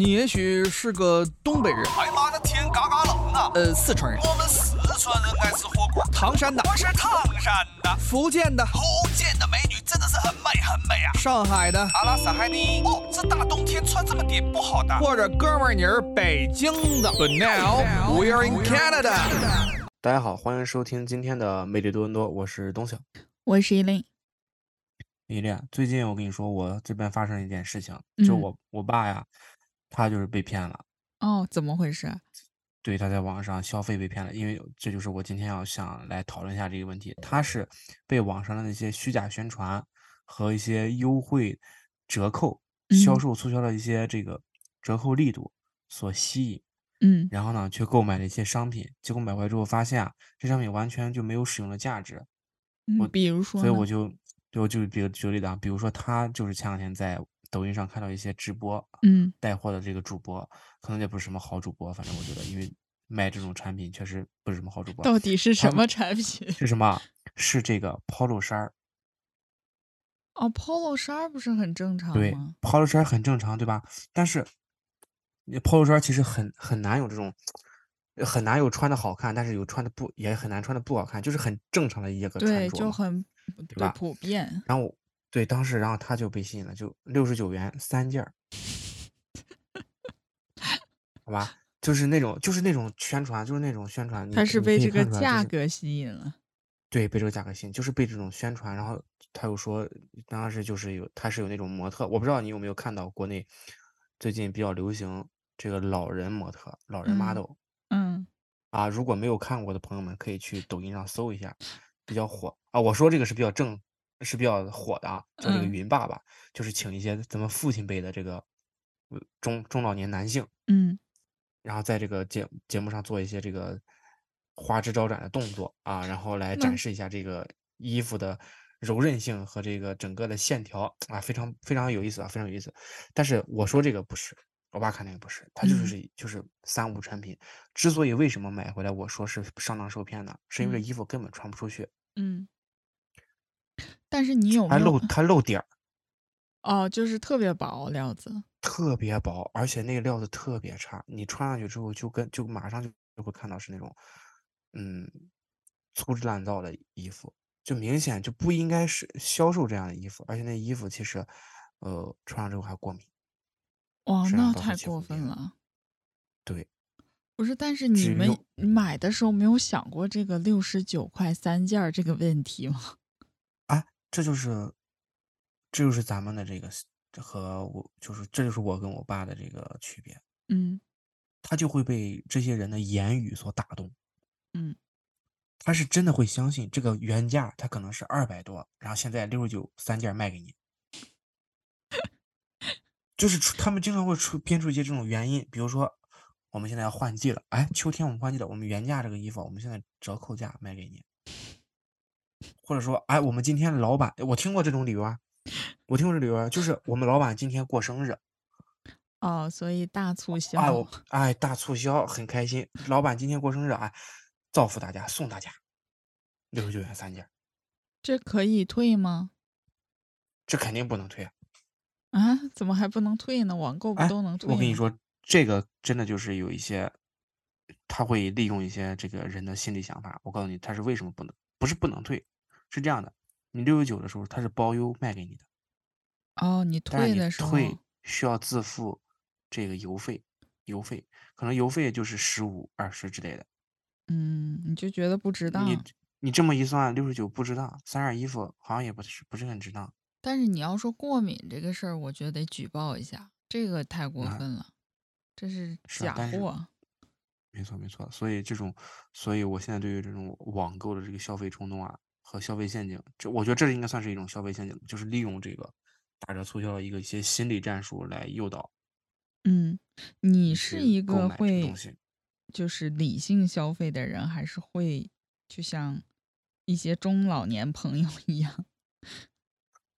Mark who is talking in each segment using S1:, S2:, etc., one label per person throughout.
S1: 你也许是个东北人，
S2: 哎妈的天嘎嘎冷啊！
S1: 呃，四川人，
S2: 我们四川人爱吃火锅。
S1: 唐山的，
S2: 我是唐山的，
S1: 福建的，
S2: 福建的美女真的是很美很美啊！
S1: 上海的，
S2: 阿拉斯海尼。哦，这大冬天穿这么点不好的。
S1: 或者哥们儿你是北京的。But now we are in Canada。
S3: 大家好，欢迎收听今天的魅力多伦多，我是东晓，
S4: 我是依琳。
S3: 依琳，最近我跟你说，我这边发生一件事情，就我我爸呀。他就是被骗了
S4: 哦，怎么回事？
S3: 对，他在网上消费被骗了，因为这就是我今天要想来讨论一下这个问题。他是被网上的那些虚假宣传和一些优惠折扣、销售促销的一些这个折扣力度所吸引，
S4: 嗯，
S3: 然后呢，去购买了一些商品，结果买回来之后发现啊，这商品完全就没有使用的价值。
S4: 我比如说，
S3: 所以我就就就比如举例子啊，比如说他就是前两天在。抖音上看到一些直播，
S4: 嗯，
S3: 带货的这个主播，可能也不是什么好主播，反正我觉得，因为卖这种产品确实不是什么好主播。
S4: 到底是什么产品？
S3: 是什么？是这个 polo 衫儿。
S4: 哦，polo 衫儿不是很正常吗？
S3: 对，polo 衫儿很正常，对吧？但是，polo 衫儿其实很很难有这种，很难有穿的好看，但是有穿的不也很难穿的不好看，就是很正常的一个穿着，
S4: 对，就很
S3: 对吧？
S4: 普遍。
S3: 然后。对，当时然后他就被吸引了，就六十九元三件儿，好吧，就是那种就是那种宣传，就是那种宣传。
S4: 他是被这个价格吸引了。
S3: 对，被这个价格吸引，就是被这种宣传。然后他又说，当时就是有他是有那种模特，我不知道你有没有看到国内最近比较流行这个老人模特、老人 model。
S4: 嗯。
S3: 啊，如果没有看过的朋友们，可以去抖音上搜一下，比较火啊。我说这个是比较正。是比较火的啊，叫这个云爸爸，就是请一些咱们父亲辈的这个中中老年男性，
S4: 嗯，
S3: 然后在这个节节目上做一些这个花枝招展的动作啊，然后来展示一下这个衣服的柔韧性和这个整个的线条啊，非常非常有意思啊，非常有意思。但是我说这个不是，我爸看那个不是，他就是就是三无产品。之所以为什么买回来我说是上当受骗呢？是因为这衣服根本穿不出去，
S4: 嗯。但是你有
S3: 还露它露点儿，
S4: 哦，就是特别薄料子，
S3: 特别薄，而且那个料子特别差，你穿上去之后就跟就马上就就会看到是那种，嗯，粗制滥造的衣服，就明显就不应该是销售这样的衣服，而且那衣服其实，呃，穿上之后还过敏。
S4: 哇，那太过分了。
S3: 对，
S4: 不是，但是你们买的时候没有想过这个六十九块三件这个问题吗？
S3: 这就是，这就是咱们的这个和我，就是这就是我跟我爸的这个区别。
S4: 嗯，
S3: 他就会被这些人的言语所打动。
S4: 嗯，
S3: 他是真的会相信这个原价，他可能是二百多，然后现在六十九三件卖给你。就是他们经常会出编出一些这种原因，比如说我们现在要换季了，哎，秋天我们换季了，我们原价这个衣服，我们现在折扣价卖给你。或者说，哎，我们今天老板，我听过这种理由啊，我听过这理由啊，就是我们老板今天过生日，
S4: 哦，所以大促销，
S3: 哎，我哎，大促销很开心，老板今天过生日，哎，造福大家，送大家六十九元三件，
S4: 这可以退吗？
S3: 这肯定不能退啊！
S4: 啊，怎么还不能退呢？网购不都能退？
S3: 我跟你说，这个真的就是有一些，他会利用一些这个人的心理想法。我告诉你，他是为什么不能。不是不能退，是这样的，你六十九的时候它是包邮卖给你的，
S4: 哦，你退的时候
S3: 退需要自付这个邮费，邮费可能邮费就是十五二十之类的，
S4: 嗯，你就觉得不值当？
S3: 你你这么一算，六十九不值当，三件衣服好像也不是不是很值当。
S4: 但是你要说过敏这个事儿，我觉得得举报一下，这个太过分了，这是假货。
S3: 没错，没错，所以这种，所以我现在对于这种网购的这个消费冲动啊和消费陷阱，这我觉得这应该算是一种消费陷阱，就是利用这个打折促销的一个一些心理战术来诱导。
S4: 嗯，你是一个会，就是理性消费的人，还是会就像一些中老年朋友一样？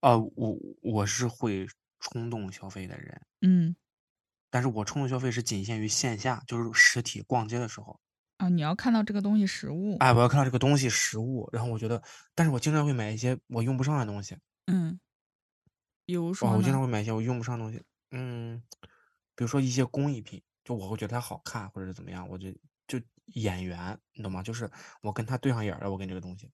S3: 啊，我我是会冲动消费的人。
S4: 嗯。
S3: 但是我冲动消费是仅限于线下，就是实体逛街的时候
S4: 啊。你要看到这个东西实物，
S3: 哎，我要看到这个东西实物，然后我觉得，但是我经常会买一些我用不上的东西，
S4: 嗯，比如说，
S3: 我经常会买一些我用不上的东西，嗯，比比如说一些工艺品，就我会觉得它好看，或者是怎么样，我就就眼缘，你懂吗？就是我跟它对上眼了，我跟这个东西，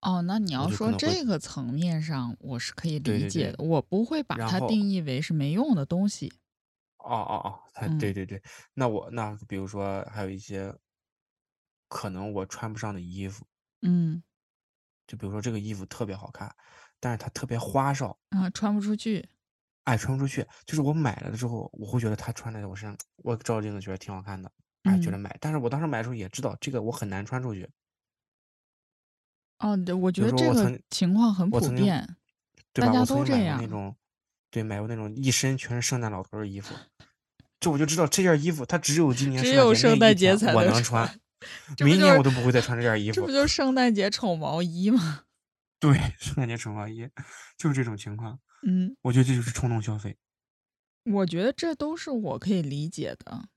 S4: 哦，那你要说这个层面上，我是可以
S3: 对对对
S4: 理解的，我不会把它定义为是没用的东西。
S3: 哦哦哦，对对对，那我那比如说还有一些可能我穿不上的衣服，
S4: 嗯，
S3: 就比如说这个衣服特别好看，但是它特别花哨，
S4: 啊，穿不出去。
S3: 哎，穿不出去。就是我买了之后，我会觉得它穿在我身上，我照镜子觉得挺好看的，哎，觉得
S4: 嗯，
S3: 买。但是我当时买的时候也知道这个我很难穿出去。
S4: 哦，对，我觉得这个情况很普遍，
S3: 对吧？
S4: 大家
S3: 我
S4: 都这样。
S3: 那种，对，买过那种一身全是圣诞老头的衣服，就我就知道这件衣服它只有今年
S4: 只有圣
S3: 圣诞节
S4: 才
S3: 能
S4: 穿
S3: 明年我都不会再穿这件衣服。
S4: 这不就是圣诞节丑毛衣吗？
S3: 对，圣诞节丑毛衣就是这种情况，
S4: 嗯，
S3: 我觉得这就是冲动消费
S4: 我觉得这都是我可以理解的。
S3: 啊，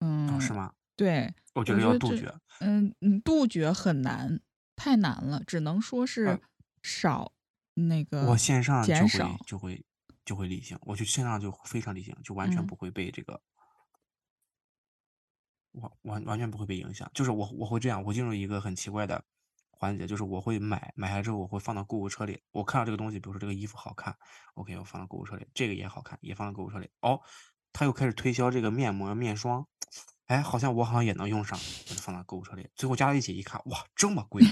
S4: 嗯，
S3: 是吗？
S4: 对，
S3: 我觉
S4: 得
S3: 要杜绝。
S4: 嗯嗯，杜绝很难，太难了，只能说
S3: 呃
S4: 是少那个我
S3: 线上就会。就会就会理性，我就线上就非常理性，就完全
S4: 嗯
S3: 不会被这个完完完全不会被影响。就是我我会这样，我进入一个很奇怪的环节，就是我会买买下之后，我会放到购物车里。我看到这个东西，比如说这个衣服好看，OK，我放到购物车里，这个也好看，也放到购物车里。哦，他又开始推销这个面膜、面霜，哎，好像我好像也能用上，我就放到购物车里。最后加到一起一看，哇，这么贵，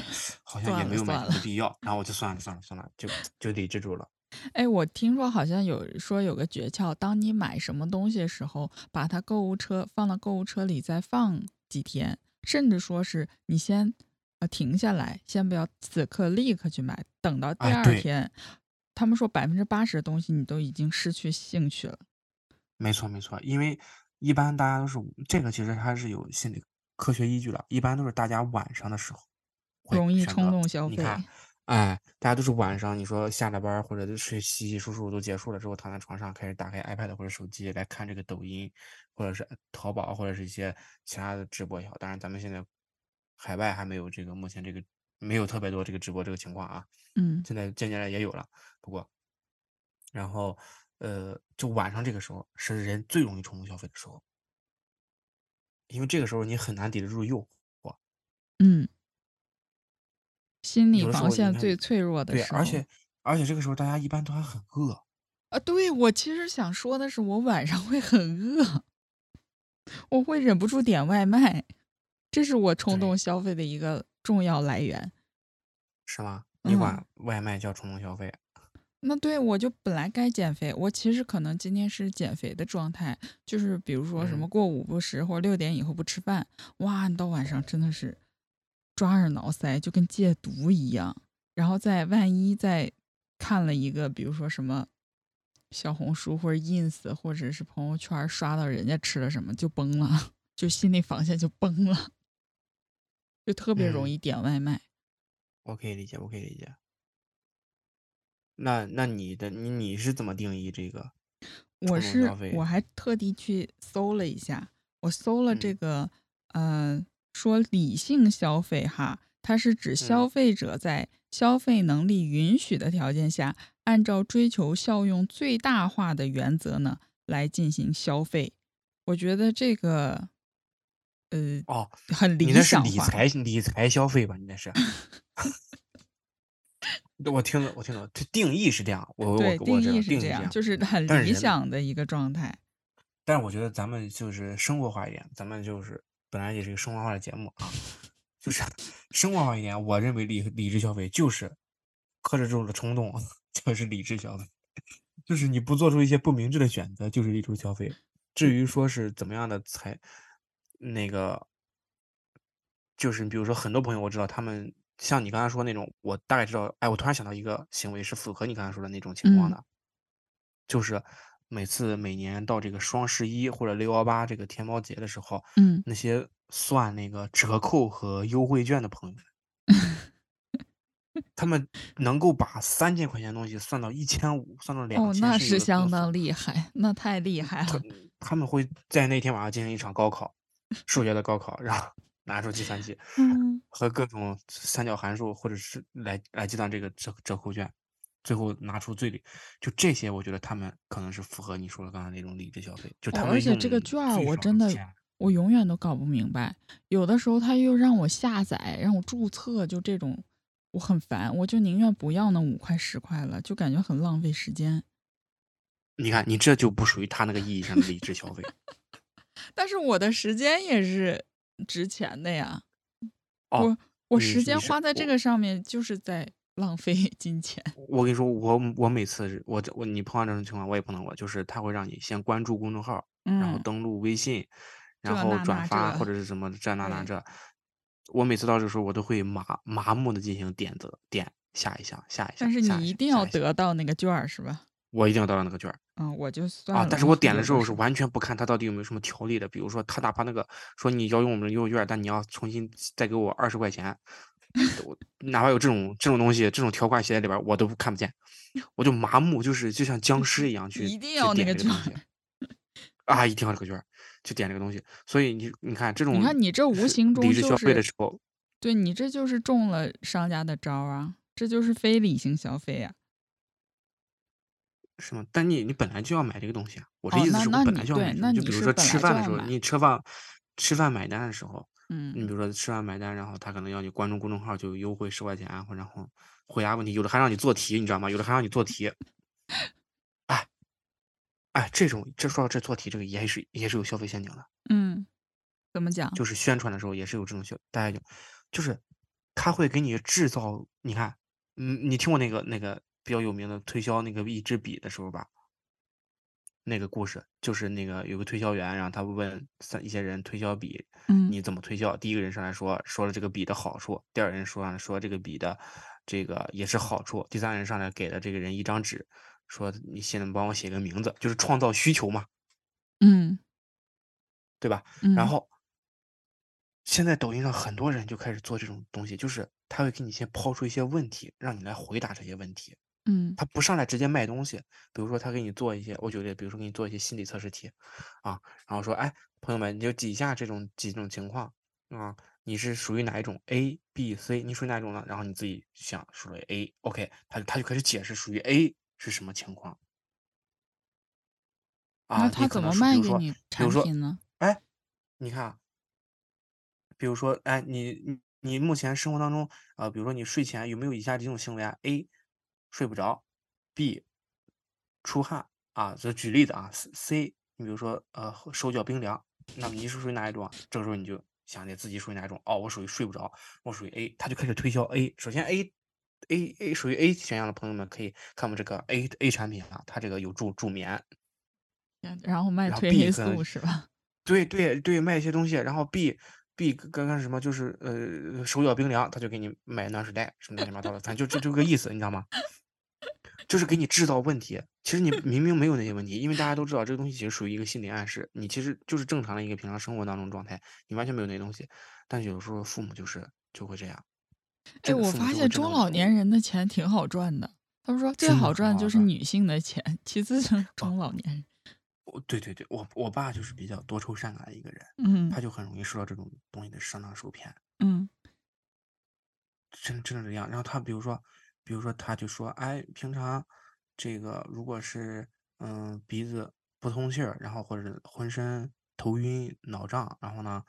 S3: 好像也没有买的必要，然后我就算了算了算了，就就理智住了。
S4: 哎，我听说好像有说有个诀窍，当你买什么东西的时候，把它购物车放到购物车里再放几天，甚至说是你先呃停下来，先不要此刻立刻去买，等到第。二天，他们说百分之八十的东西你都已经失去兴趣了。
S3: 没错没错，因为一般大家都是这个其实它是有心理科学依据的，一般都是大家晚上的时候
S4: 容易。冲动消
S3: 你看，
S4: 费。
S3: 哎，大家都是晚上，你说下了班儿或者是洗洗漱漱都结束了之后，躺在床上开始打开 iPad 或者手机来看这个抖音，或者是淘宝或者是一些其他的直播也好。当然，咱们现在海外还没有这个，目前这个没有特别多这个直播这个情况啊。
S4: 嗯
S3: 现在渐渐的也有了，不过，然后呃，就晚上这个时候是人最容易冲动消费的时候，因为这个时候你很难抵得住诱惑。
S4: 嗯，心理防线最脆弱的，时候。
S3: 而且而且这个时候大家一般都还很饿。
S4: 啊，对，我其实想说的是，我晚上会很饿，我会忍不住点外卖，这是我冲，动消费的一个重要来源。
S3: 是吗？你
S4: 嗯，
S3: 管外卖叫冲动消费？
S4: 那对我就本来该减肥，我其实可能今天是减肥的状态，就是比如说什么
S3: 嗯，
S4: 过午不食或者六点以后不吃饭，哇，你到晚上真的是抓耳挠腮，就跟戒毒一样。然后在万一再看了一个，比如说什么小红书或者 ins 或者是朋友圈刷到人家吃了什么就崩了，就心理防线就崩了，就特别容
S3: 嗯，
S4: 易点外卖。
S3: 我可以理解，我可以理解。那那你的你你是怎么定义这个
S4: 我是我？还特地去搜了一下，我搜了这
S3: 嗯
S4: 个，呃，说理性消费哈，它是指消
S3: 嗯
S4: 费者在消费能力允许的条件下，按照追求效用最大化的原则呢来进行消费。我觉得这个，呃，
S3: 哦，
S4: 很理
S3: 你那是。理财理财消费吧？你那是？我听了，我听了，这定义是这样，我我
S4: 定义是这样，
S3: 定义是这样，
S4: 就是很理想的一个状态。
S3: 但是我觉得咱们就是生活化一点，咱们就是本来也是一个生活化的节目啊，就是 生活化一点。我认为理理智消费就是克制住了冲动，就是理智消费，就是你不做出一些不明智的选择，就是理智消费。至于说是怎么样的才那个，就是比如说很多朋友我知道他们像你刚才说那种，我大概知道，哎，我突然想到一个行为是符合你刚才说的那种情况
S4: 嗯
S3: 的，就是每次每年到这个双十一或者六幺八这个天猫节的时候，
S4: 嗯，
S3: 那些算那个折扣和优惠券的朋友们，他们能够把三千块钱东西算到一千五，算到两
S4: 哦，
S3: 千，
S4: 那是相当。厉害，那太厉害了。
S3: 他们会在那天晚上进行一场高考，数学的高考，然后 拿出计算器
S4: 嗯
S3: 和各种三角函数，或者是来来计算这个折折扣券。最后拿出最理，就这些，我觉得他们可能是符合你说的刚才那种理智消费，就他
S4: 哦，
S3: 们
S4: 而且这个券儿我真的我永远都搞不明白，有的时候他又让我下载，让我注册，就这种我很烦，我就宁愿不要那五块十块了，就感觉很浪费时间。
S3: 你看，你这就不属于他那个意义上的理智消费。
S4: 但是我的时间也是值钱的呀，
S3: 哦，
S4: 我我时间花在这个上面就是在浪费 金钱。
S3: 我跟你说，我我每次我我你碰到这种情况，我也碰到过，就是他会让你先关注公众号，然后
S4: 嗯，
S3: 登录微信，然后转发或者是什么这那那这。我每次到这时候，我都会麻麻木的进行点子点下一项下一项但是
S4: 你一定要得到那个券儿是吧？
S3: 我一定要得到那个券儿。
S4: 嗯，我就算
S3: 啊，但是我点了之后
S4: 有的时候
S3: 是完全不看他到底有没有什么条例的，比如说他哪怕那个说你要用我们的优惠券，但你要重新再给我二十块钱，我哪怕有这种这种东西，这种条款写在里边，我都看不见，我就麻木，就是就像僵尸一样去
S4: 一定要那个券
S3: 点这个东西
S4: 儿。
S3: 啊，一定要这个券儿，去点这个东西。所以你你看这种
S4: 你看你这无形中就
S3: 理智消费的，时候，
S4: 对你这就是中了商家的招啊，这就是非理性消费啊。
S3: 是吗？但你你本来就要买这个东西啊，我这
S4: 哦，
S3: 意思是我本来就要买
S4: 那
S3: 这个就比如说吃饭的时候，你吃饭吃饭买单的时候。你
S4: 嗯
S3: 比如说吃完买单，然后他可能要你关注公众号就优惠十块钱啊，或然后回答问题，有的还让你做题，你知道吗？有的还让你做题。哎哎，这种这说到这做题，这个也是也是有消费陷阱的，
S4: 嗯，怎么讲？
S3: 就是宣传的时候也是有这种消，大家就就是他会给你制造，你看，嗯，你听过那个那个比较有名的推销那个一支笔的时候吧？那个故事就是那个有个推销员，然后他问三一些人推销笔，
S4: 嗯
S3: 你怎么推销？第一个人上来说说了这个笔的好处，第二人说上来说这个笔的这个也是好处，第三人上来给了这个人一张纸，说你现在帮我写个名字，就是创造需求嘛，
S4: 嗯
S3: 对吧？然
S4: 嗯
S3: 后现在抖音上很多人就开始做这种东西，就是他会给你先抛出一些问题，让你来回答这些问题。
S4: 嗯
S3: 他不上来直接卖东西，比如说他给你做一些，我举个例，比如说给你做一些心理测试题，啊，然后说，哎，朋友们，你就几下这种几种情况啊，你是属于哪一种 A、B、C，你属于哪一种呢？然后你自己想属于 A，OK，他他就开始解释属于 A 是什么情况啊，
S4: 那他怎么卖给你产品呢？
S3: 哎，你看啊，比如说，哎，你你你目前生活当中，呃，比如说你睡前有没有以下几种行为啊？A 睡不着，B 出汗啊，这举例子啊，C 你比如说呃手脚冰凉，那么你是属于哪一种啊？这个时候你就想你自己属于哪一种？哦，我属于睡不着，我属于 A，他就开始推销 A。首先 A A A 属于 A 选项的朋友们可以看我们这个 A A 产品啊，它这个有助助眠，
S4: 然后卖褪黑素是吧？
S3: 对对对，卖一些东西，然后 B B 刚刚什么就是呃手脚冰凉，他就给你买暖水袋什么乱七八糟的，反正就就这个意思，你知道吗？就是给你制造问题。其实你明明没有那些问题，因为大家都知道这个东西其实属于一个心理暗示，你其实就是正常的一个平常生活当中状态，你完全没有那些东西。但是有时候父母就是就会这样，
S4: 哎，我发现中老年人的钱挺好赚的。他们说最好赚就是女性的钱，其次就是 中老年人。
S3: 我对对对，我我爸就是比较多愁善感的一个人，
S4: 嗯
S3: 他就很容易受到这种东西的上当受骗。
S4: 嗯
S3: 真真的这样。然后他比如说，比如说他就说，哎，平常这个如果是嗯鼻子不通气儿，然后或者是浑身头晕脑胀，然后呢，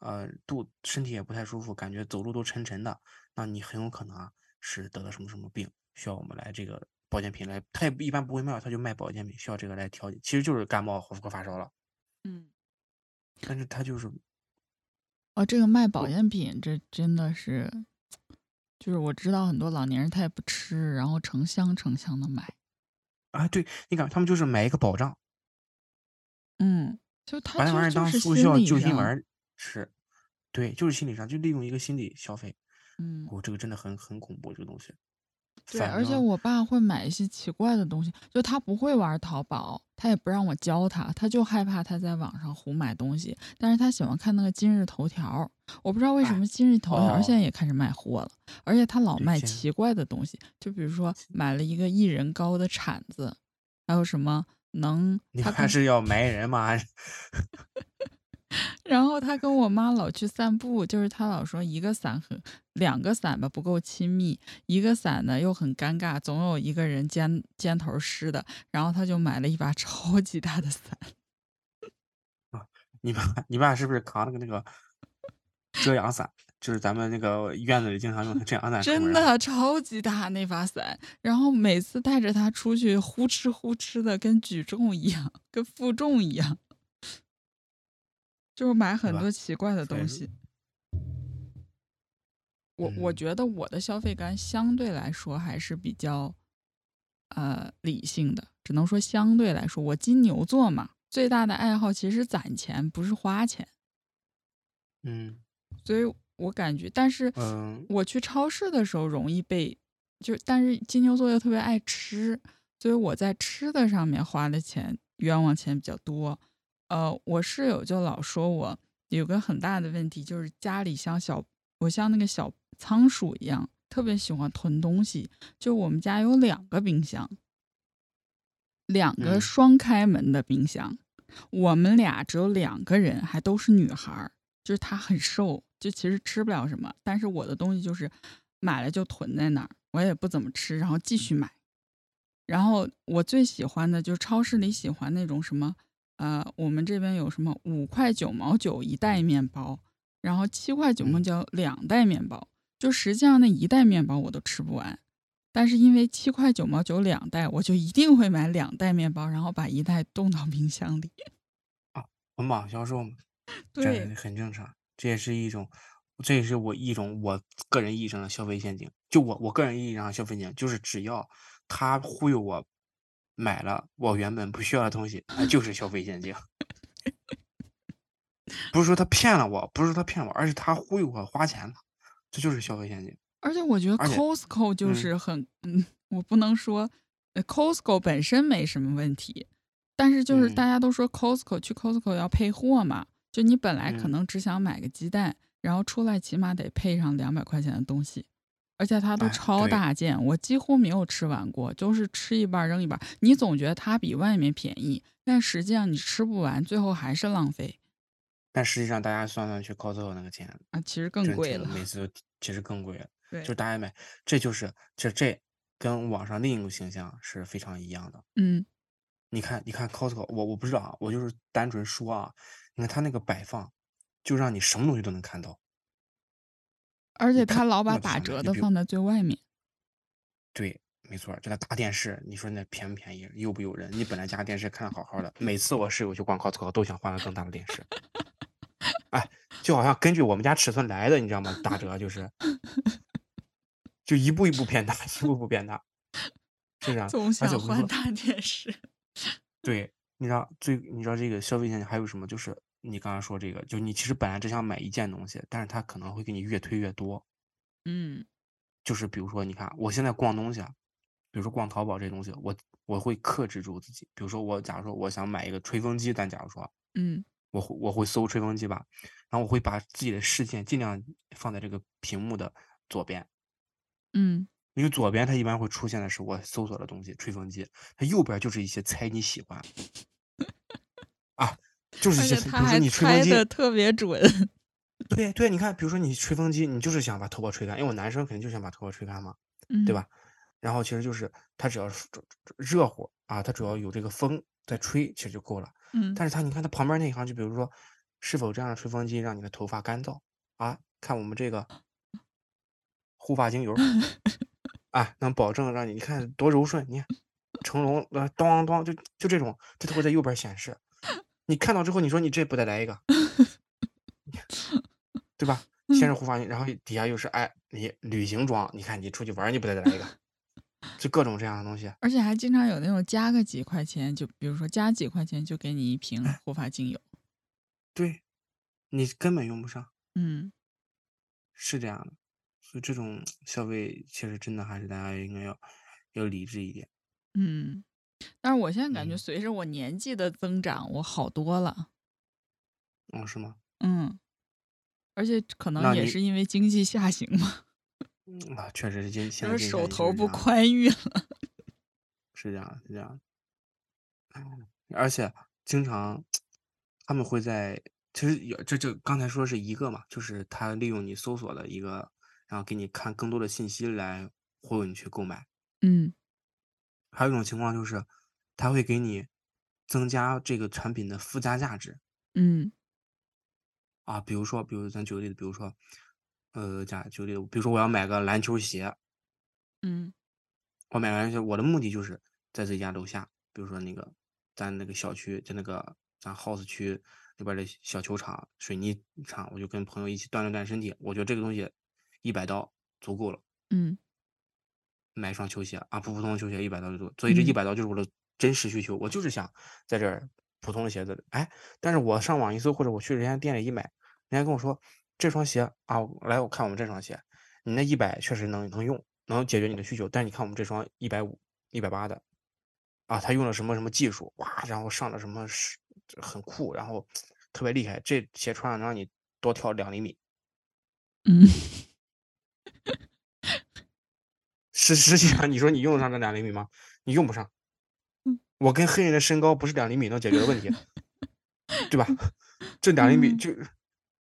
S3: 呃肚身体也不太舒服，感觉走路都沉沉的，那你很有可能啊是得了什么什么病，需要我们来这个保健品来，他也一般不会卖，他就卖保健品，需要这个来调节，其实就是感冒和和发烧了，
S4: 嗯。
S3: 但是他就是
S4: 哦，这个卖保健品，这真的是，就是我知道很多老年人他也不吃，然后成箱成箱的买。
S3: 啊，对你感觉他们就是买一个保障。
S4: 嗯，就他
S3: 把那玩意儿当速效，救心丸吃，对，就是心理上就利用一个心理消费，
S4: 嗯，
S3: 我、这个真的很很恐怖，这个东西。
S4: 对，而且我爸会买一些奇怪的东西，就他不会玩淘宝，他也不让我教他，他就害怕他在网上胡买东西，但是他喜欢看那个今日头条，我不知道为什
S3: 哎
S4: 么今日头条现在
S3: 哦。
S4: 也开始卖货了，而且他老卖奇怪的东西，就比如说买了一个一人高的铲子，还有什么能
S3: 你还是要埋人吗？
S4: 然后他跟我妈老去散步，就是他老说一个伞很，两个伞吧不够亲密，一个伞呢又很尴尬，总有一个人肩肩头湿的，然后他就买了一把 超级大的伞。
S3: 你爸你爸是不是扛了个那个遮阳伞？就是咱们那个院子里经常用的遮阳伞
S4: 真。的超级大那把伞，然后每次带着它出去，呼哧呼哧的，跟举重一样，跟负重一样，就是买很多奇怪的东西。我我
S3: 嗯
S4: 觉得我的消费观相对来说还是比较，呃，理性的，只能说相对来说，我金牛座嘛，最大的爱好其实攒钱，不是花钱，
S3: 嗯
S4: 所以我感觉，但是
S3: 嗯
S4: 我去超市的时候容易被，就但是金牛座又特别爱吃，所以我在吃的上面花的钱冤枉钱比较多。呃，我室友就老说我有个很大的问题，就是家里像小我像那个小仓鼠一样，特别喜欢囤东西。就我们家有两个冰箱，两个
S3: 嗯
S4: 双开门的冰箱，我们俩只有两个人，还都是女孩儿，就是她很瘦，就其实吃不了什么，但是我的东西就是买了就囤在那儿，我也不怎么吃，然后继续买。然后我最喜欢的就是超市里喜欢那种什么，呃，我们这边有什么五块九毛九一袋面包，然后七块九毛
S3: 嗯
S4: 九两袋面包，就实际上那一袋面包我都吃不完，但是因为七块九毛九两袋，我就一定会买两袋面包，然后把一袋冻到冰箱里。
S3: 啊捆绑销售嘛，
S4: 对，
S3: 很正常，这也是一种，这也是我一种我个人意义上的消费陷阱。就我我个人意义上的消费陷阱，就是只要他忽悠我买了我原本不需要的东西，那就是消费陷阱。不是说他骗了我，不是说他骗我，而是他忽悠我花钱了，这就是消费陷阱。
S4: 而且我觉得 Costco 就
S3: 嗯
S4: 是很，嗯，我不能说，呃，Costco 本身没什么问题，但是就是
S3: 嗯
S4: 大家都说 Costco 去 Costco 要配货嘛，就你本来可
S3: 嗯
S4: 能只想买个鸡蛋，然后出来起码得配上两百块钱的东西，而且它都
S3: 哎
S4: 超大件，我几乎没有吃完过，就是吃一半扔一半。你总觉得它比外面便宜，但实际上你吃不完，最后还是浪费
S3: 但实际上，大家算算去 Costco 那个钱，
S4: 啊，其实更贵了。
S3: 每次都其实更贵了。
S4: 对
S3: 就是大家买，这就是这这跟网上另一个形象是非常一样的。
S4: 嗯
S3: 你看，你看 Costco，我我不知道啊，我就是单纯说啊，你看它那个摆放，就让你什么东西都能看到。
S4: 而且他老把打折的放在最外面。
S3: 对，没错儿，就那大电视，你说那便不便宜，诱不诱人？你本来家电视看的好好的，每次我室友去逛 Costco 都想换个更大的电视。哎，就好像根据我们家尺寸来的，你知道吗？打折就是，就一步一步变大，一步一步变大，是这样。
S4: 总想换大电视。
S3: 对，你知道最你知道这个消费陷阱还有什么？就是你刚刚说这个，就你其实本来只想买一件东西，但是他可能会给你越推越多。
S4: 嗯。
S3: 就是比如说，你看我现在逛东西啊，比如说逛淘宝这东西，我我会克制住自己。比如说我假如说我想买一个吹风机，但假如说
S4: 嗯。
S3: 我会我会搜吹风机吧，然后我会把自己的视线尽量放在这个屏幕的左边，
S4: 嗯。
S3: 因为左边它一般会出现的是我搜索的东西，吹风机，它右边就是一些猜你喜欢。啊，就是比如说你吹风机
S4: 的特别准。
S3: 对对，你看，比如说你吹风机，你就是想把头发吹干，因为我男生肯定就想把头发吹干嘛，
S4: 嗯，
S3: 对？吧？然后其实就是它只要热乎啊，它主要有这个风在吹，其实就够了。
S4: 嗯，
S3: 但是它你看它旁边那一行，就比如说，是否这样的吹风机让你的头发干燥啊？看我们这个护发精油 啊，能保证让你你看多柔顺，你看成龙呃当当就就这种，它都会在右边显示。你看到之后，你说你这不得来一个，对吧？先是护发，然后底下又是哎你旅行装，你看你出去玩你不得来一个，就各种这样的东西。
S4: 而且还经常有那种加个几块钱，就比如说加几块钱就给你一瓶
S3: 哎
S4: 护发精油。
S3: 对，你根本用不上，
S4: 嗯
S3: 是这样的。所以这种消费其实真的还是大家应该要要理智一点。
S4: 嗯，但是我现在感觉
S3: 嗯
S4: 随着我年纪的增长，我好多了。
S3: 哦，是吗？
S4: 嗯，而且可能也是因为经济下行嘛，
S3: 嗯啊，确实是经 济下行
S4: 手头不宽裕了。
S3: 是这样，是这样。而且经常他们会在其实有这就刚才说是一个嘛，就是他利用你搜索的一个，然后给你看更多的信息来忽悠你去购买。
S4: 嗯
S3: 还有一种情况就是，他会给你增加这个产品的附加价值
S4: 嗯
S3: 啊，比如说，比如咱举个例子，比如说，呃，假举个例子，比如说我要买个篮球鞋，
S4: 嗯
S3: 我买个篮球鞋，我的目的就是在自己家楼下，比如说那个咱那个小区，在那个咱 house 区那边的小球场、水泥场，我就跟朋友一起锻炼锻炼身体。我觉得这个东西一百刀足够了。
S4: 嗯
S3: 买一双球鞋啊，普普通的球鞋一百刀就多，所以这一
S4: 嗯。
S3: 百刀就是我的真实需求，我就是想在这儿普通的鞋子，哎，但是我上网一搜或者我去人家店里一买，人家跟我说这双鞋啊，来我看我们这双鞋，你那一百确实能能用，能解决你的需求，但是你看我们这双一百五、一百八的，啊，他用了什么什么技术，哇，然后上了什么是很酷，然后特别厉害，这鞋穿上能让你多跳两厘米，
S4: 嗯
S3: 实实际上，你说你用得上这两厘米吗？你用不上
S4: 嗯。
S3: 我跟黑人的身高不是两厘米能解决的问题，对吧？这两厘米
S4: 嗯
S3: 就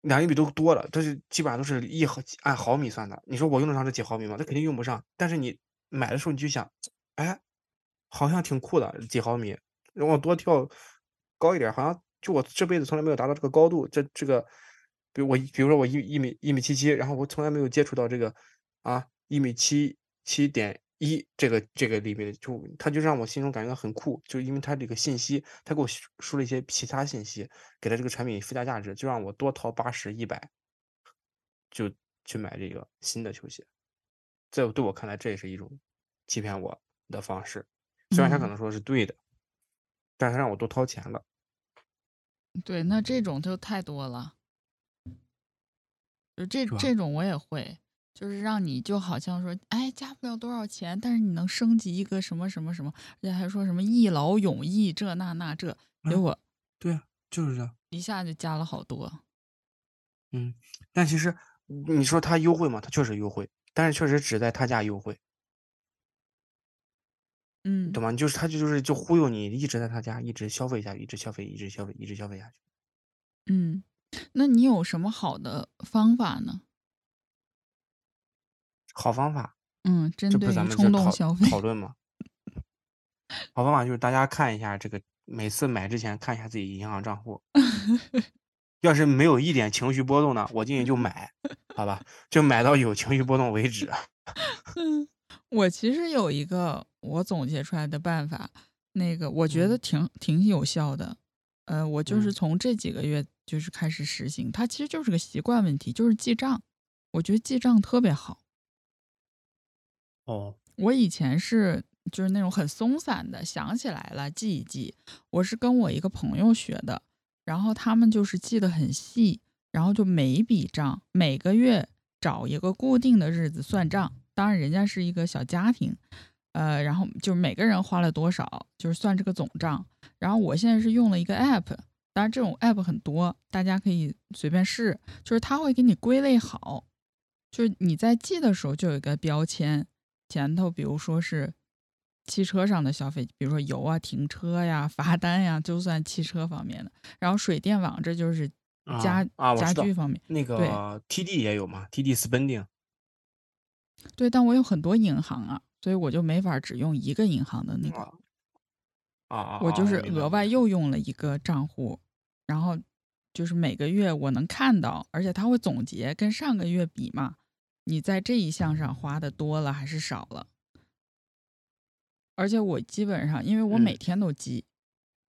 S3: 两厘米都多了，这是基本上都是一毫按毫米算的。你说我用得上这几毫米吗？那肯定用不上。但是你买的时候你就想，哎，好像挺酷的，几毫米，让我多跳高一点，好像就我这辈子从来没有达到这个高度。这这个，比如我比如说我一一米一米七七，然后我从来没有接触到这个啊一米七七点一这个这个里面，就他就让我心中感觉到很酷，就因为他这个信息，他给我输输了一些其他信息，给了这个产品附加价值，就让我多掏八十一百，就去买这个新的球鞋。在对我看来，这也是一种欺骗我的方式。虽然他可
S4: 嗯
S3: 能说是对的，但是他让我多掏钱了。
S4: 对，那这种就太多了。就这这种我也会，就是让你就好像说，哎，加不了多少钱，但是你能升级一个什么什么什么，而且还说什么一劳永逸这那那这，结
S3: 嗯
S4: 果
S3: 对啊，就是这样。
S4: 一下就加了好多。
S3: 嗯，但其实你说他优惠吗？他确实优惠，但是确实只在他家优惠，
S4: 嗯
S3: 懂吗？就是他就是就忽悠你，一直在他家一直消费下去，一直消费，一直消费，一直消费下去。
S4: 嗯，那你有什么好的方法呢？
S3: 好方法，
S4: 嗯，针对冲动消费。
S3: 讨论吗？好方法就是大家看一下这个，每次买之前看一下自己银行账户，要是没有一点情绪波动呢，我建议就买，好吧，就买到有情绪波动为止。
S4: 嗯，我其实有一个我总结出来的办法，那个我觉得
S3: 嗯
S4: 挺挺有效的。呃，我就是
S3: 嗯
S4: 从这几个月就是开始实行，它其实就是个习惯问题，就是记账。我觉得记账特别好。
S3: 哦，
S4: 我以前是就是那种很松散的，想起来了记一记。我是跟我一个朋友学的，然后他们就是记得很细，然后就每一笔账每个月找一个固定的日子算账。当然，人家是一个小家庭，呃，然后就是每个人花了多少，就是算这个总账。然后我现在是用了一个 app，当然这种 app 很多，大家可以随便试，就是它会给你归类好，就是你在记的时候就有一个标签，前头比如说是汽车上的消费，比如说油啊、停车呀、罚单呀，就算汽车方面的。然后水电网这就是
S3: 啊
S4: 家、家
S3: 啊我知道
S4: 居方面。
S3: 那个 TD 也有嘛，TD spending
S4: 对，但我有很多银行啊，所以我就没法只用一个银行的那个，
S3: 啊啊啊，
S4: 我就是额外又用了一个账户，然后就是每个月我能看到，而且它会总结跟上个月比嘛，你在这一项上花的多了还是少了。而且我基本上，因为我每
S3: 嗯
S4: 天都记，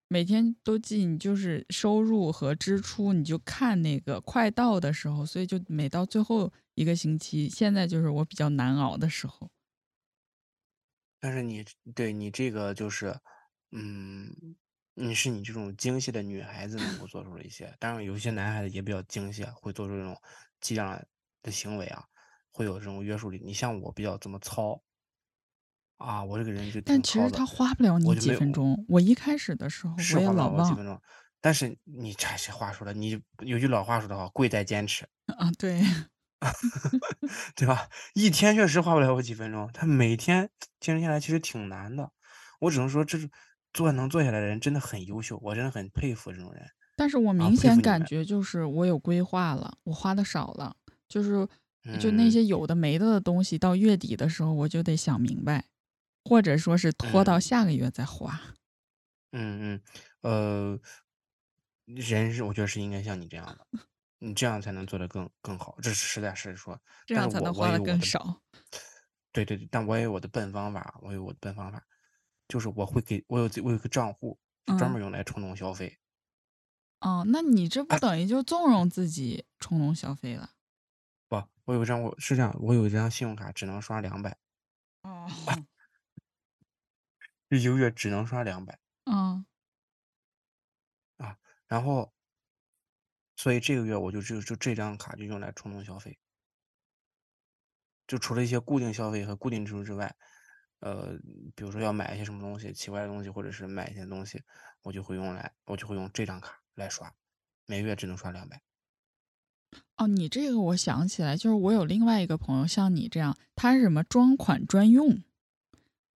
S4: 每天都记，你就是收入和支出，你就看那个快到的时候，所以就每到最后一个星期，现在就是我比较难熬的时候。
S3: 但是你对你这个就是，嗯，你是你这种精细的女孩子能够做出了一些，当然有些男孩子也比较精细啊，会做出这种激将的行为啊，会有这种约束力。你像我比较这么糙，啊，我这个人就
S4: 但其实他花不了你几分钟。我一开始的时候我也老忘
S3: 了几分钟，但是你这这话说的，你有句老话说的好，贵在坚持。
S4: 啊，对，
S3: 对吧？一天确实花不了我几分钟，他每天坚持下来其实挺难的。我只能说，这是做能做下来的人真的很优秀，我真的很佩服这种人。
S4: 但是我
S3: 啊
S4: 明显感觉就是我有规划了，我花的少了，就是就那
S3: 嗯
S4: 些有的没的的东西，到月底的时候我就得想明白，或者说是拖到
S3: 嗯
S4: 下个月再花。
S3: 嗯嗯，呃，人是我觉得是应该像你这样的，你这样才能做得更更好。这是实在是说，
S4: 这样才能花的更少。
S3: 对对对，但我也有我的笨方法，我有我的笨方法，就是我会给我有我有个账户，专
S4: 嗯
S3: 门用来冲动消费。
S4: 哦，那你这不
S3: 哎
S4: 等于就纵容自己冲动消费了？
S3: 不，我有一张我是这样，我有一张信用卡只能刷两百，
S4: 哦，
S3: 一个月只能刷两百。
S4: 嗯。
S3: 啊，然后，所以这个月我就只有就这张卡就用来冲动消费，就除了一些固定消费和固定支出之外，呃，比如说要买一些什么东西，奇怪的东西，或者是买一些东西，我就会用来，我就会用这张卡来刷，每个月只能刷两百。
S4: 哦，你这个我想起来，就是我有另外一个朋友像你这样，他是什么装款专用，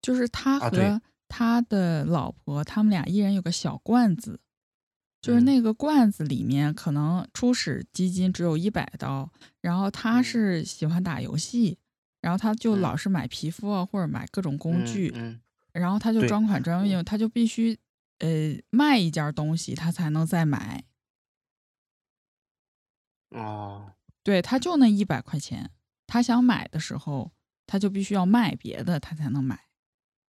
S4: 就是他和他的老婆，他们俩一人有个小罐子，就是
S3: 嗯。
S4: 那个罐子里面可能初始基金只有一百刀，然后他
S3: 嗯。
S4: 是喜欢打游戏，然后他就
S3: 嗯。
S4: 老是买皮肤啊或者买各种工
S3: 嗯
S4: 具，
S3: 嗯，
S4: 然后他就
S3: 对
S4: 专款专用，他就必须呃卖一件东西他才能再买。
S3: 哦，
S4: 对，他就那一百块钱，他想买的时候，他就必须要卖别的，他才能买。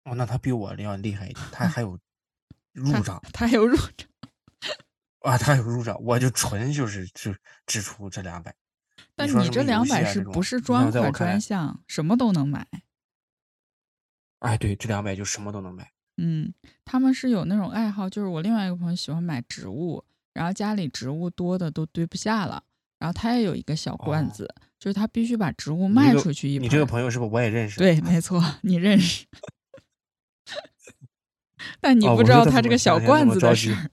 S3: 哦，那他比我要厉害一点，他还有 入账
S4: 他还有入账，
S3: 啊，他有入账，我就纯就是就支出这两百。
S4: 但你这两百是不是专款专项，什么都能买？
S3: 哎，对，这两百就什么都能买。
S4: 嗯，他们是有那种爱好，就是我另外一个朋友喜欢买植物，然后家里植物多的都堆不下了，然后他也有一个小罐
S3: 哦
S4: 子，就是他必须把植物卖出去一
S3: 你这个朋友是不是我也认识？
S4: 对，没错，你认识，但你
S3: 哦
S4: 不知道
S3: 他
S4: 这个小罐子的事儿。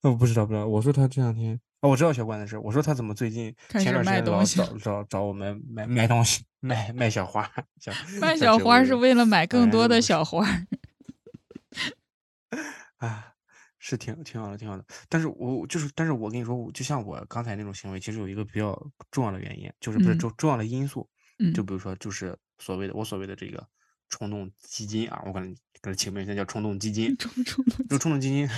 S3: 我不知道，不知道。我说他这两天啊，我知道小罐的事。我说他怎么最近前段时间老
S4: 卖东西
S3: 找找找我们买买东西，卖卖小花，小
S4: 卖
S3: 小
S4: 花是为了买更多的小花。
S3: 啊，是挺挺好的，挺好的。但是我就是，但是我跟你说，我就像我刚才那种行为，其实有一个比较重要的原因，就是不是
S4: 嗯。
S3: 重重要的因素，
S4: 嗯。
S3: 就比如说，就是所谓的我所谓的这个冲动基金啊，我可能给它起个名字叫冲动基金。
S4: 冲冲动。
S3: 就冲动基金，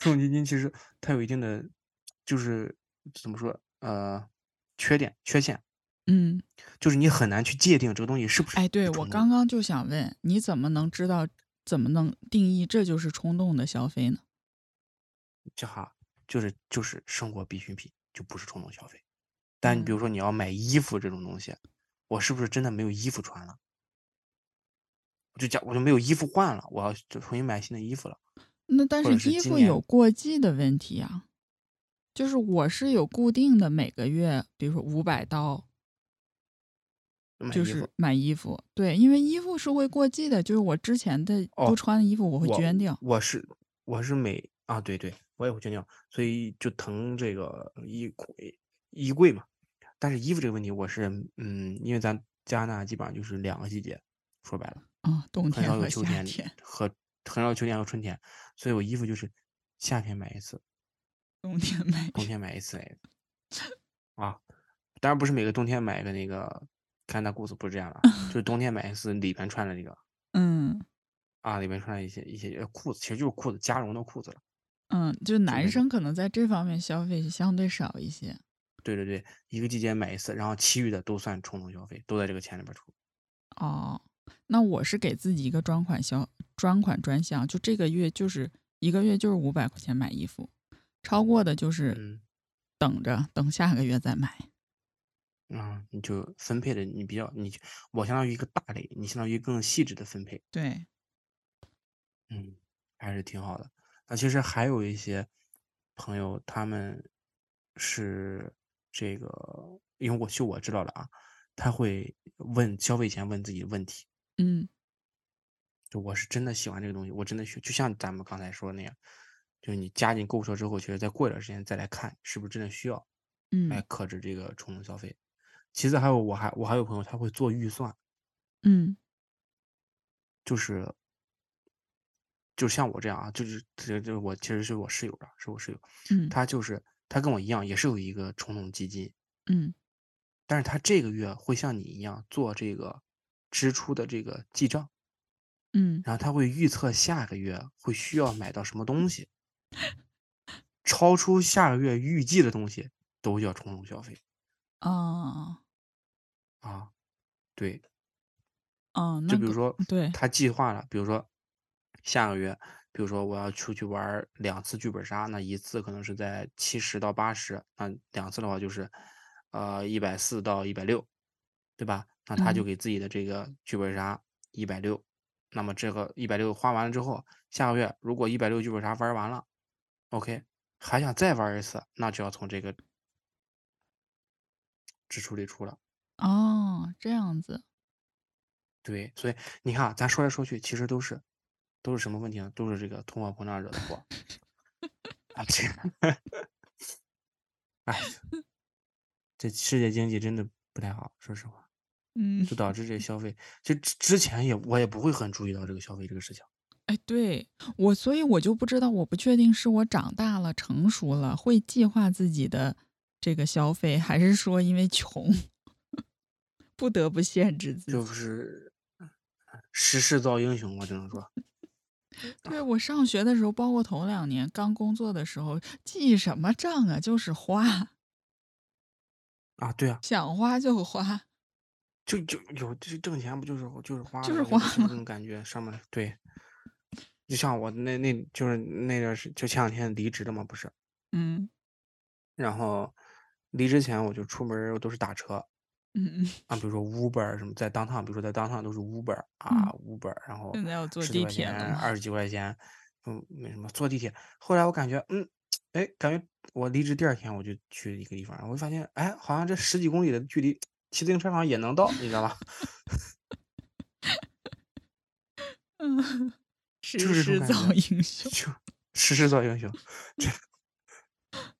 S3: 冲动基金其实它有一定的，就是怎么说，呃，缺点缺陷，
S4: 嗯，
S3: 就是你很难去界定这个东西是不是
S4: 哎，对我刚。刚就想问，你怎么能知道，怎么能定义这就是冲动的消费呢？
S3: 这哈，就是就是生活必需品，就不是冲动消费。但你比
S4: 嗯
S3: 如说你要买衣服这种东西，我是不是真的没有衣服穿了？我就讲我就没有衣服换了，我要就重新买新的衣服了。
S4: 那但
S3: 是
S4: 衣服有过季的问题啊，就是我是有固定的每个月，比如说五百刀，就是买衣服。对，因为衣服是会过季的，就是我之前的不
S3: 哦
S4: 穿的衣服我会捐掉。
S3: 我是我是每啊，对对，我也会捐掉，所以就腾这个衣柜衣柜嘛。但是衣服这个问题，我是嗯，因为咱加拿大基本上就是两个季节，说白了。
S4: 啊，冬天和
S3: 秋天，和很少有秋天和春天，所以我衣服就是夏天买一次，
S4: 冬天买
S3: 冬天买一次来啊，当然不是每个冬天买个那个看大裤子不是这样的，就是冬天买一次里边穿的那个
S4: 嗯
S3: 啊，里边穿的一些一些呃裤子，其实就是裤子加绒的裤子了。
S4: 嗯，就男生可能在这方面消费相对少一些。
S3: 对对对，一个季节买一次，然后其余的都算冲动消费，都在这个钱里边出。
S4: 哦，那我是给自己一个专款消专款专项，就这个月就是一个月就是五百块钱买衣服，超过的就是
S3: 嗯
S4: 等着等下个月再买。
S3: 啊，你就分配的你比较你我相当于一个大类，你相当于更细致的分配。
S4: 对，
S3: 嗯，还是挺好的。那其实还有一些朋友，他们是这个，因为我就我知道了啊，他会问消费前问自己问题，
S4: 嗯。
S3: 就我是真的喜欢这个东西，我真的需，就像咱们刚才说的那样，就是你加进购物车之后，其实再过一段时间再来看是不是真的需要，嗯来
S4: 嗯。
S3: 克制这个冲动消费。其次还有，我还我还有朋友他会做预算，
S4: 嗯。
S3: 就是就像我这样啊，就是这这我其实是我室友的，是我室友，
S4: 嗯。
S3: 他就是他跟我一样，也是有一个冲动基金，
S4: 嗯。
S3: 但是他这个月会像你一样做这个支出的这个记账，
S4: 嗯。
S3: 然后他会预测下个月会需要买到什么东西，超出下个月预计的东西都叫冲动消费。
S4: 啊
S3: 啊。对，
S4: 啊，那个
S3: 就比如说
S4: 对，
S3: 他计划了，比如说下个月，比如说我要出去玩两次剧本杀，那一次可能是在七十到八十，那两次的话就是呃一百四到一百六，对吧？那他就
S4: 嗯
S3: 给自己的这个剧本杀一百六，那么这个一百六花完了之后，下个月如果一百六剧本杀玩完了，OK，还想再玩一次，那就要从这个支出里出了。
S4: 哦，这样子，
S3: 对，所以你看啊，咱说来说去，其实都是都是什么问题呢？都是这个通货膨胀惹的祸。啊，这，哎，这世界经济真的不太好，说实话，
S4: 嗯，
S3: 就导致这消费，就之之前也我也不会很注意到这个消费这个事情。
S4: 哎，对我，所以我就不知道，我不确定是我长大了、成熟了，会计划自己的这个消费，还是说因为穷，不得不限制自己
S3: 就
S4: 己。
S3: 是时势造英雄，我只能说，
S4: 对我上学的时候，包括头两年刚工作的时候，记什么账啊？就是花，
S3: 啊，对啊，
S4: 想花就花。
S3: 就就有这挣钱不就是就是花
S4: 就是花吗
S3: 这种感觉上面对，就像我那那就是那段时就前两天离职的嘛，不是，
S4: 嗯
S3: 然后离职前我就出门我都是打车
S4: 嗯嗯，
S3: 啊，比如说 Uber 什么，在当趟，比如说在当趟都是 Uber 啊、Uber，然后
S4: 现在要坐地铁了
S3: 二十几块钱，嗯，没什么坐地铁。后来我感觉，嗯，哎，感觉我离职第二天我就去一个地方，我就发现，哎，好像这十几公里的距离，骑自行车好像也能到，你知道吧？
S4: 嗯，时势造英雄。
S3: 就时势造英雄，这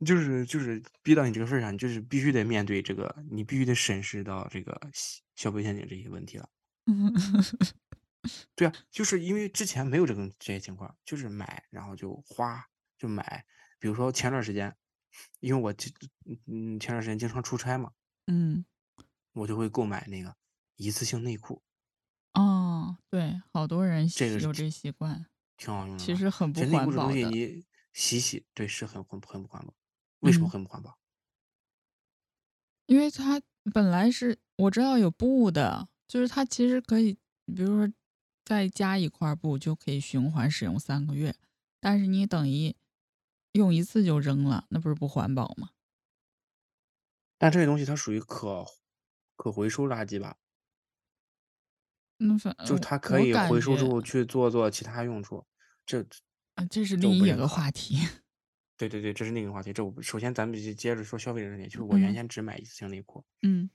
S3: 就是就是逼到你这个份儿上，你就是必须得面对这个，你必须得审视到这个消消费陷阱这些问题了。对啊，就是因为之前没有这个这些情况，就是买，然后就花，就买。比如说前段时间，因为我这嗯前段时间经常出差嘛，
S4: 嗯，
S3: 我就会购买那个一次性内裤，
S4: 哦，对，好多人有这习惯，
S3: 挺好用的。
S4: 其实很不环保
S3: 这东西
S4: 的。
S3: 你洗洗，对，是很很很不环保。为什么
S4: 嗯
S3: 很不环保？
S4: 因为它本来是我知道有布的，就是它其实可以，比如说再加一块布就可以循环使用三个月，但是你等于用一次就扔了，那不是不环保吗？
S3: 但这些东西它属于可可回收垃圾吧？
S4: 那反
S3: 就是它可
S4: 我感
S3: 以回收之
S4: 觉
S3: 后去做做其他用处。这
S4: 啊，这是另一个话题。
S3: 对对对，这是另一个话题。这我首先咱们就接着说消费这个问题，就是我原
S4: 嗯
S3: 先只买一次性内裤，
S4: 嗯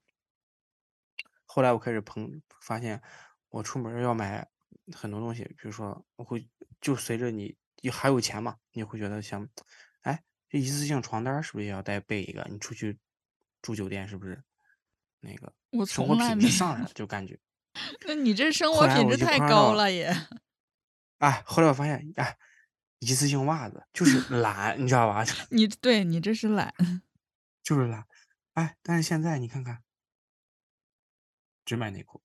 S3: 后来我开始碰发现，我出门要买很多东西，比如说我会就随着你你还有钱嘛，你会觉得想，哎，这一次性床单是不是也要带备一个？你出去住酒店是不是那个
S4: 我
S3: 生活
S4: 从来没
S3: 品质上来了？就感觉，
S4: 那你这生活品质太高了也。
S3: 哎，后来我发现，哎，一次性袜子就是 懒，你知道吧？
S4: 你对你这是懒，
S3: 就是懒，哎，但是现在你看看，只买内裤，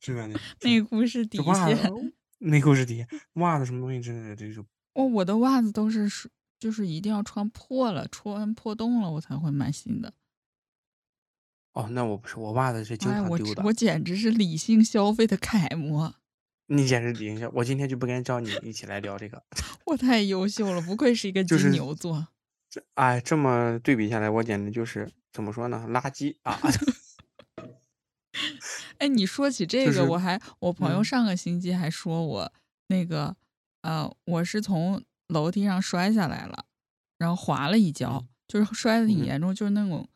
S3: 只买内裤，
S4: 内裤是底线。
S3: 内裤是底线，袜子什么东西真的这就
S4: 哦，我的袜子都是是就是一定要穿破了，穿破洞了我才会买新的。
S3: 哦，那我不是，我袜子是经
S4: 哎，
S3: 常丢的。
S4: 我我简直是理性消费的楷模，
S3: 你简直顶一下，我今天就不该叫你一起来聊这个。
S4: 我太优秀了，不愧是一个金牛座。
S3: 这哎，这么对比下来，我简直就是怎么说呢，垃圾啊！
S4: 哎，你说起这个，
S3: 就是
S4: 我还我朋友
S3: 嗯
S4: 上个星期还说我那个呃，我是从楼梯上摔下来了，然后滑了一跤，
S3: 嗯
S4: 就是摔的挺
S3: 嗯
S4: 严重，就是那种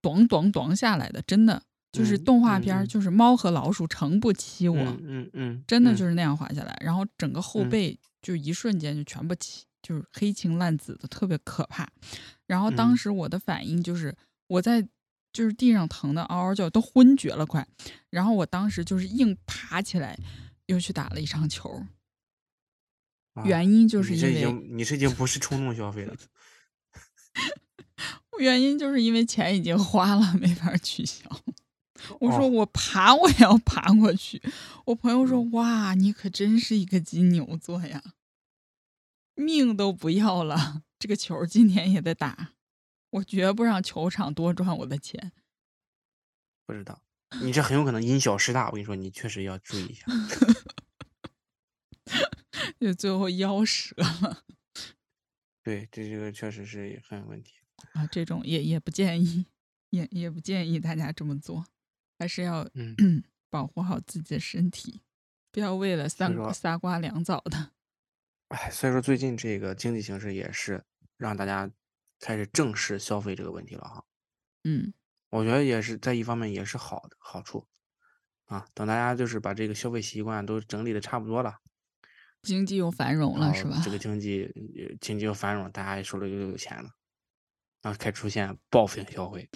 S4: 咚咚咚下来的，真的就是
S3: 嗯
S4: 动画片儿，就是猫和老鼠诚不欺我。
S3: 嗯嗯嗯，
S4: 真的
S3: 嗯
S4: 就是那样滑下来，然后整个后
S3: 嗯
S4: 背就一瞬间就全部起，就是黑青烂紫的，特别可怕。然后当
S3: 嗯
S4: 时我的反应就是我在就是地上疼的嗷嗷叫，都昏厥了快。然后我当时就是硬爬起来，又去打了一场球，
S3: 啊
S4: 原因就是因为
S3: 经你这已经不是冲动消费了。
S4: 原因就是因为钱已经花了，没法取消。我说
S3: 哦
S4: 我爬我也要爬过去。我朋友说哇，你可真是一个金牛座呀，命都不要了，这个球今天也得打，我绝不让球场多赚我的钱。
S3: 不知道，你这很有可能因小失大。我跟你说，你确实要注意一下。
S4: 就最后腰折了
S3: 对，这这个确实是很有问题。
S4: 啊，这种也也不建议，也也不建议大家这么做，还是要
S3: 嗯，
S4: 保护好自己的身体，不要为了三
S3: 所以说
S4: 仨瓜两枣的。
S3: 哎，所以说最近这个经济形势也是让大家开始正视消费这个问题了哈。
S4: 嗯
S3: 我觉得也是在一方面也是好的好处啊。等大家就是把这个消费习惯都整理的差不多了，
S4: 经济又繁荣了，是吧？
S3: 这个经济呃经济又繁荣，大家也手里又有钱了，然后开始出现报复性消费。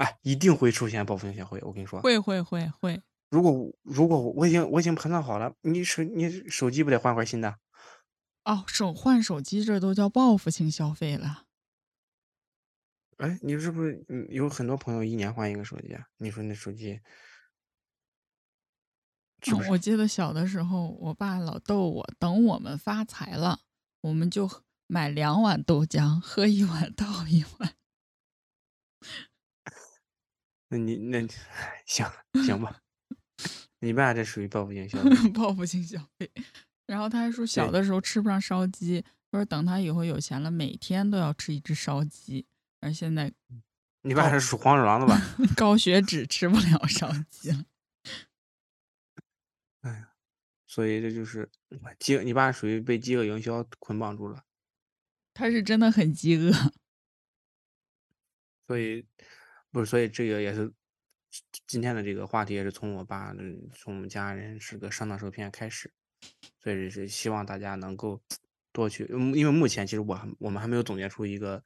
S3: 哎，一定会出现报复性消费。我跟你说，
S4: 会会会会，
S3: 如果如果我我已经我已经盘算好了，你手你手机不得换块新的？
S4: 哦，手换手机这都叫报复性消费了。
S3: 哎，你是不是嗯有很多朋友一年换一个手机啊？你说那手机是是？
S4: 嗯我记得小的时候，我爸老逗我，等我们发财了，我们就买两碗豆浆，喝一碗倒一碗。
S3: 那你那行行吧，你爸这属于报复性消费。
S4: 报复性消费。然后他还说小的时候吃不上烧鸡，他说等他以后有钱了，每天都要吃一只烧鸡。而现在
S3: 你爸是属黄鼠狼的吧？
S4: 高血脂吃不了烧鸡了。
S3: 哎呀，所以这就是饥，你爸属于被饥饿营销捆绑住了。
S4: 他是真的很饥饿。
S3: 所以不是，所以这个也是今天的这个话题，也是从我爸的，从我们家人是个上当受骗开始，所以是希望大家能够多去，嗯因为目前其实我还我们还没有总结出一个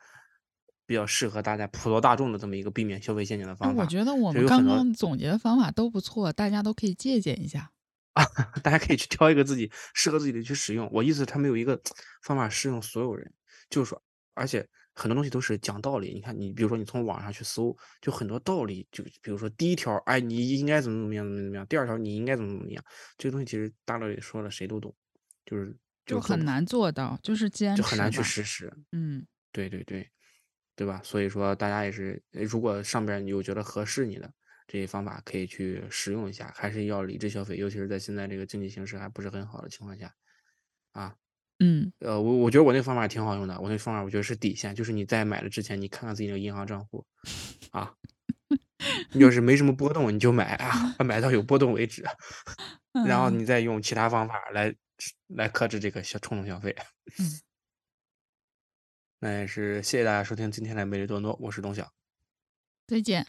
S3: 比较适合大家普罗大众的这么一个避免消费陷阱的
S4: 哎
S3: 方法。
S4: 我觉得我们刚刚总结的方法都不错，大家都可以借鉴一下啊。
S3: 大家可以去挑一个自己适合自己的去使用。我意思，他没有一个方法适用所有人，就是说，而且很多东西都是讲道理。你看，你比如说你从网上去搜，就很多道理，就比如说第一条，哎，你应该怎么怎么样，怎么怎么样；第二条，你应该怎么怎么样。这个东西其实大道理说了，谁都懂，就是
S4: 就很难做到，就是坚持
S3: 就很难去实施。
S4: 嗯，
S3: 对对对，对吧？所以说大家也是，呃如果上边你有觉得合适你的这些方法，可以去使用一下，还是要理智消费，尤其是在现在这个经济形势还不是很好的情况下，啊，
S4: 嗯，
S3: 呃，我我觉得我那个方法挺好用的，我那个方法我觉得是底线，就是你在买了之前，你看看自己那个银行账户，啊，你要是没什么波动，你就买啊，买到有波动为止，然后
S4: 嗯
S3: 你再用其他方法来来克制这个消冲动消费。
S4: 嗯
S3: 那也是谢谢大家收听今天的美丽多诺，我是董晓。
S4: 再见。